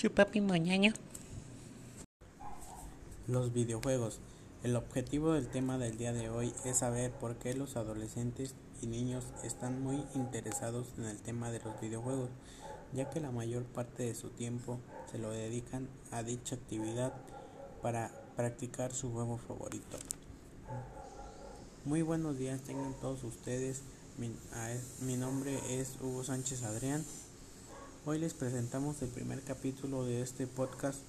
Chupapi mañana. Los videojuegos. El objetivo del tema del día de hoy es saber por qué los adolescentes y niños están muy interesados en el tema de los videojuegos, ya que la mayor parte de su tiempo se lo dedican a dicha actividad para practicar su juego favorito. Muy buenos días tengan todos ustedes. Mi nombre es Hugo Sánchez Adrián. Hoy les presentamos el primer capítulo de este podcast.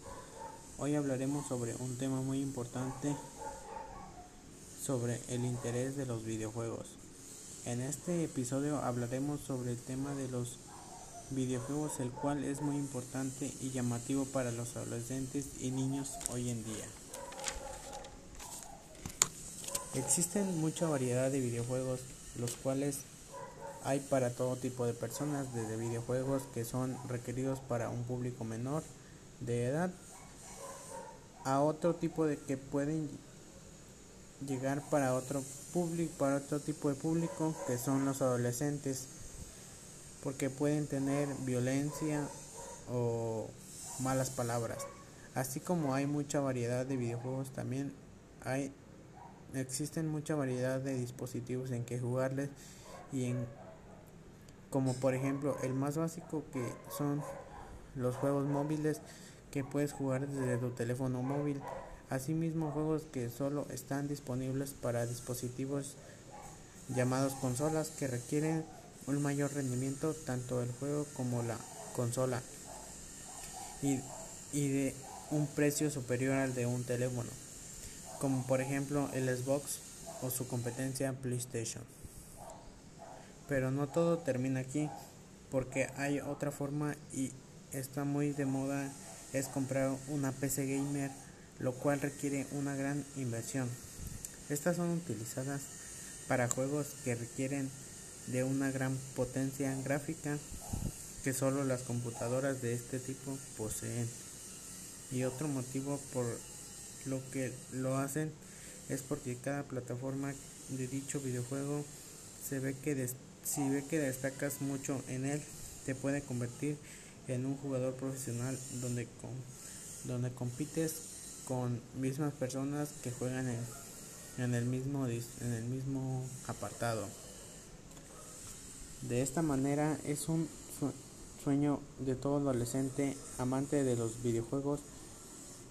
Hoy hablaremos sobre un tema muy importante sobre el interés de los videojuegos. En este episodio hablaremos sobre el tema de los videojuegos, el cual es muy importante y llamativo para los adolescentes y niños hoy en día. Existen mucha variedad de videojuegos, los cuales hay para todo tipo de personas, desde videojuegos que son requeridos para un público menor de edad a otro tipo de que pueden llegar para otro público, para otro tipo de público que son los adolescentes, porque pueden tener violencia o malas palabras. Así como hay mucha variedad de videojuegos, también hay existen mucha variedad de dispositivos en que jugarles y en como por ejemplo el más básico que son los juegos móviles que puedes jugar desde tu teléfono móvil asimismo juegos que solo están disponibles para dispositivos llamados consolas que requieren un mayor rendimiento tanto el juego como la consola y, y de un precio superior al de un teléfono como por ejemplo el Xbox o su competencia PlayStation. Pero no todo termina aquí, porque hay otra forma y está muy de moda es comprar una PC gamer, lo cual requiere una gran inversión. Estas son utilizadas para juegos que requieren de una gran potencia gráfica que solo las computadoras de este tipo poseen. Y otro motivo por lo que lo hacen es porque cada plataforma de dicho videojuego se ve que si ve que destacas mucho en él te puede convertir en un jugador profesional donde con, donde compites con mismas personas que juegan en, en el mismo en el mismo apartado. De esta manera es un sueño de todo adolescente amante de los videojuegos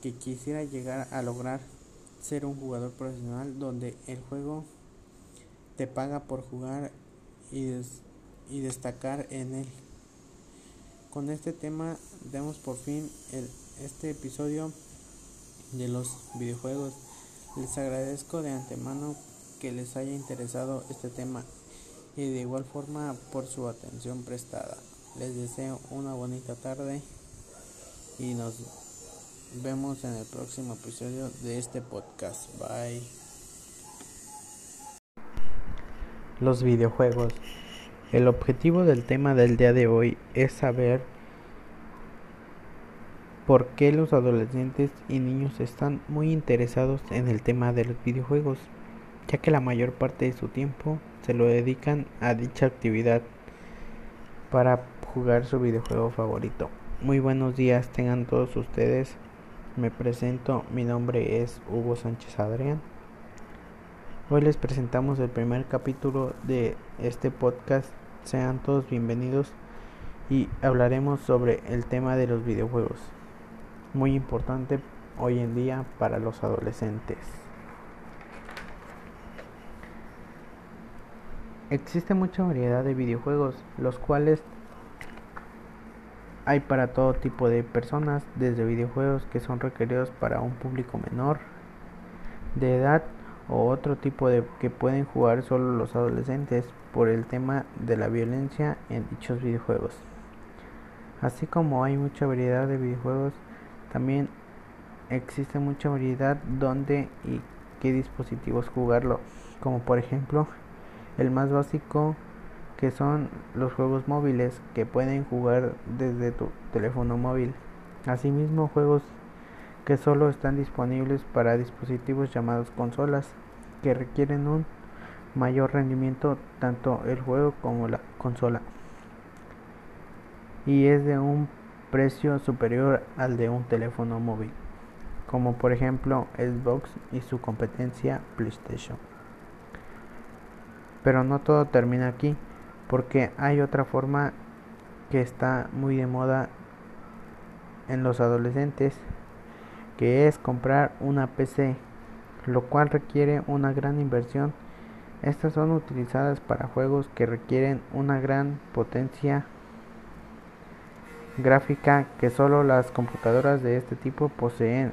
que quisiera llegar a lograr ser un jugador profesional donde el juego te paga por jugar y, y destacar en él. Con este tema damos por fin el, este episodio de los videojuegos. Les agradezco de antemano que les haya interesado este tema y de igual forma por su atención prestada. Les deseo una bonita tarde y nos vemos en el próximo episodio de este podcast. Bye. Los videojuegos. El objetivo del tema del día de hoy es saber por qué los adolescentes y niños están muy interesados en el tema de los videojuegos, ya que la mayor parte de su tiempo se lo dedican a dicha actividad para jugar su videojuego favorito. Muy buenos días tengan todos ustedes. Me presento, mi nombre es Hugo Sánchez Adrián. Hoy les presentamos el primer capítulo de este podcast. Sean todos bienvenidos y hablaremos sobre el tema de los videojuegos. Muy importante hoy en día para los adolescentes. Existe mucha variedad de videojuegos, los cuales hay para todo tipo de personas, desde videojuegos que son requeridos para un público menor de edad o otro tipo de que pueden jugar solo los adolescentes por el tema de la violencia en dichos videojuegos. Así como hay mucha variedad de videojuegos, también existe mucha variedad donde y qué dispositivos jugarlo, como por ejemplo el más básico que son los juegos móviles que pueden jugar desde tu teléfono móvil. Asimismo, juegos que solo están disponibles para dispositivos llamados consolas que requieren un mayor rendimiento tanto el juego como la consola y es de un precio superior al de un teléfono móvil, como por ejemplo Xbox y su competencia PlayStation. Pero no todo termina aquí, porque hay otra forma que está muy de moda en los adolescentes, que es comprar una PC, lo cual requiere una gran inversión. Estas son utilizadas para juegos que requieren una gran potencia gráfica que solo las computadoras de este tipo poseen.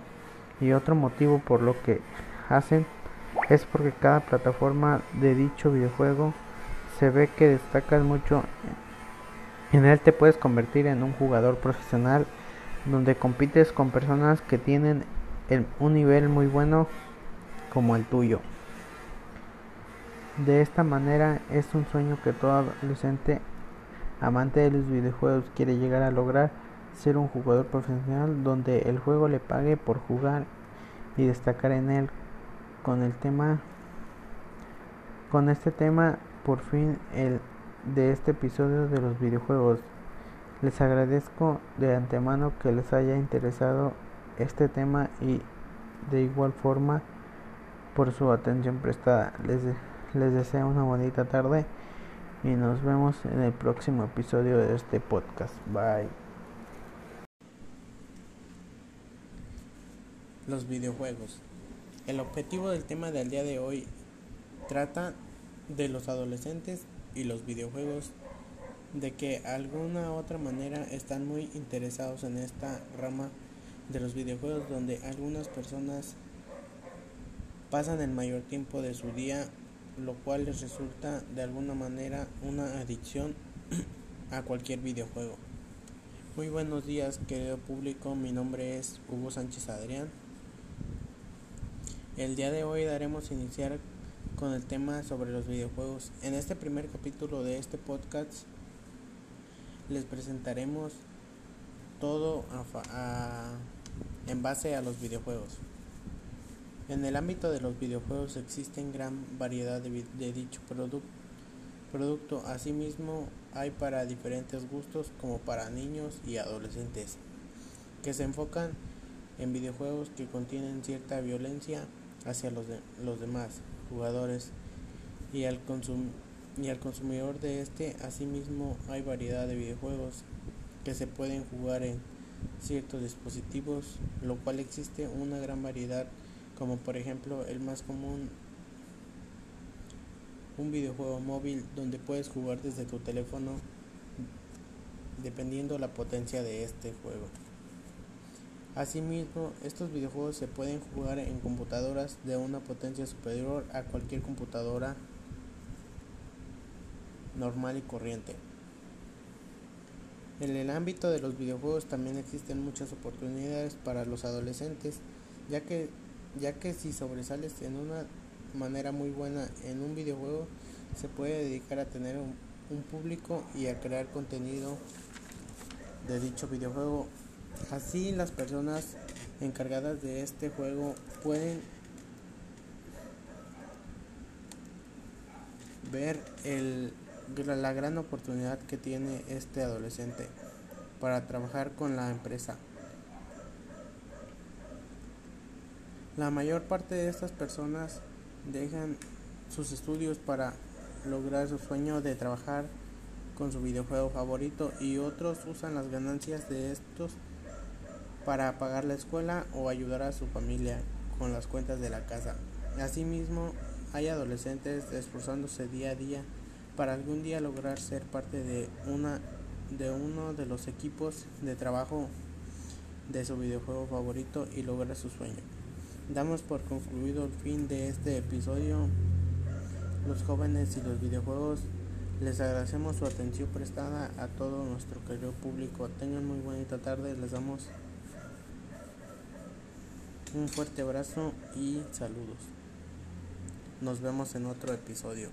Y otro motivo por lo que hacen es porque cada plataforma de dicho videojuego se ve que destacas mucho. En él te puedes convertir en un jugador profesional donde compites con personas que tienen un nivel muy bueno como el tuyo. De esta manera es un sueño que todo adolescente amante de los videojuegos quiere llegar a lograr ser un jugador profesional donde el juego le pague por jugar y destacar en él con el tema con este tema por fin el de este episodio de los videojuegos les agradezco de antemano que les haya interesado este tema y de igual forma por su atención prestada les, les deseo una bonita tarde y nos vemos en el próximo episodio de este podcast. Bye. Los videojuegos. El objetivo del tema del día de hoy trata de los adolescentes y los videojuegos, de que alguna otra manera están muy interesados en esta rama de los videojuegos donde algunas personas pasan el mayor tiempo de su día lo cual les resulta de alguna manera una adicción a cualquier videojuego. Muy buenos días querido público, mi nombre es Hugo Sánchez Adrián. El día de hoy daremos iniciar con el tema sobre los videojuegos. En este primer capítulo de este podcast les presentaremos todo en base a los videojuegos. En el ámbito de los videojuegos existen gran variedad de, dicho producto. Asimismo, hay para diferentes gustos como para niños y adolescentes, que se enfocan en videojuegos que contienen cierta violencia hacia los, los demás jugadores y al, y al consumidor de este. Asimismo, hay variedad de videojuegos que se pueden jugar en ciertos dispositivos, lo cual existe una gran variedad como por ejemplo el más común un videojuego móvil donde puedes jugar desde tu teléfono dependiendo la potencia de este juego. Asimismo, estos videojuegos se pueden jugar en computadoras de una potencia superior a cualquier computadora normal y corriente. En el ámbito de los videojuegos también existen muchas oportunidades para los adolescentes, ya que ya que si sobresales en una manera muy buena en un videojuego, se puede dedicar a tener un, público y a crear contenido de dicho videojuego. Así las personas encargadas de este juego pueden ver el, la gran oportunidad que tiene este adolescente para trabajar con la empresa. La mayor parte de estas personas dejan sus estudios para lograr su sueño de trabajar con su videojuego favorito y otros usan las ganancias de estos para pagar la escuela o ayudar a su familia con las cuentas de la casa. Asimismo, hay adolescentes esforzándose día a día para algún día lograr ser parte de una de uno de los equipos de trabajo de su videojuego favorito y lograr su sueño. Damos por concluido el fin de este episodio. Los jóvenes y los videojuegos les agradecemos su atención prestada a todo nuestro querido público. Tengan muy bonita tarde. Les damos un fuerte abrazo y saludos. Nos vemos en otro episodio.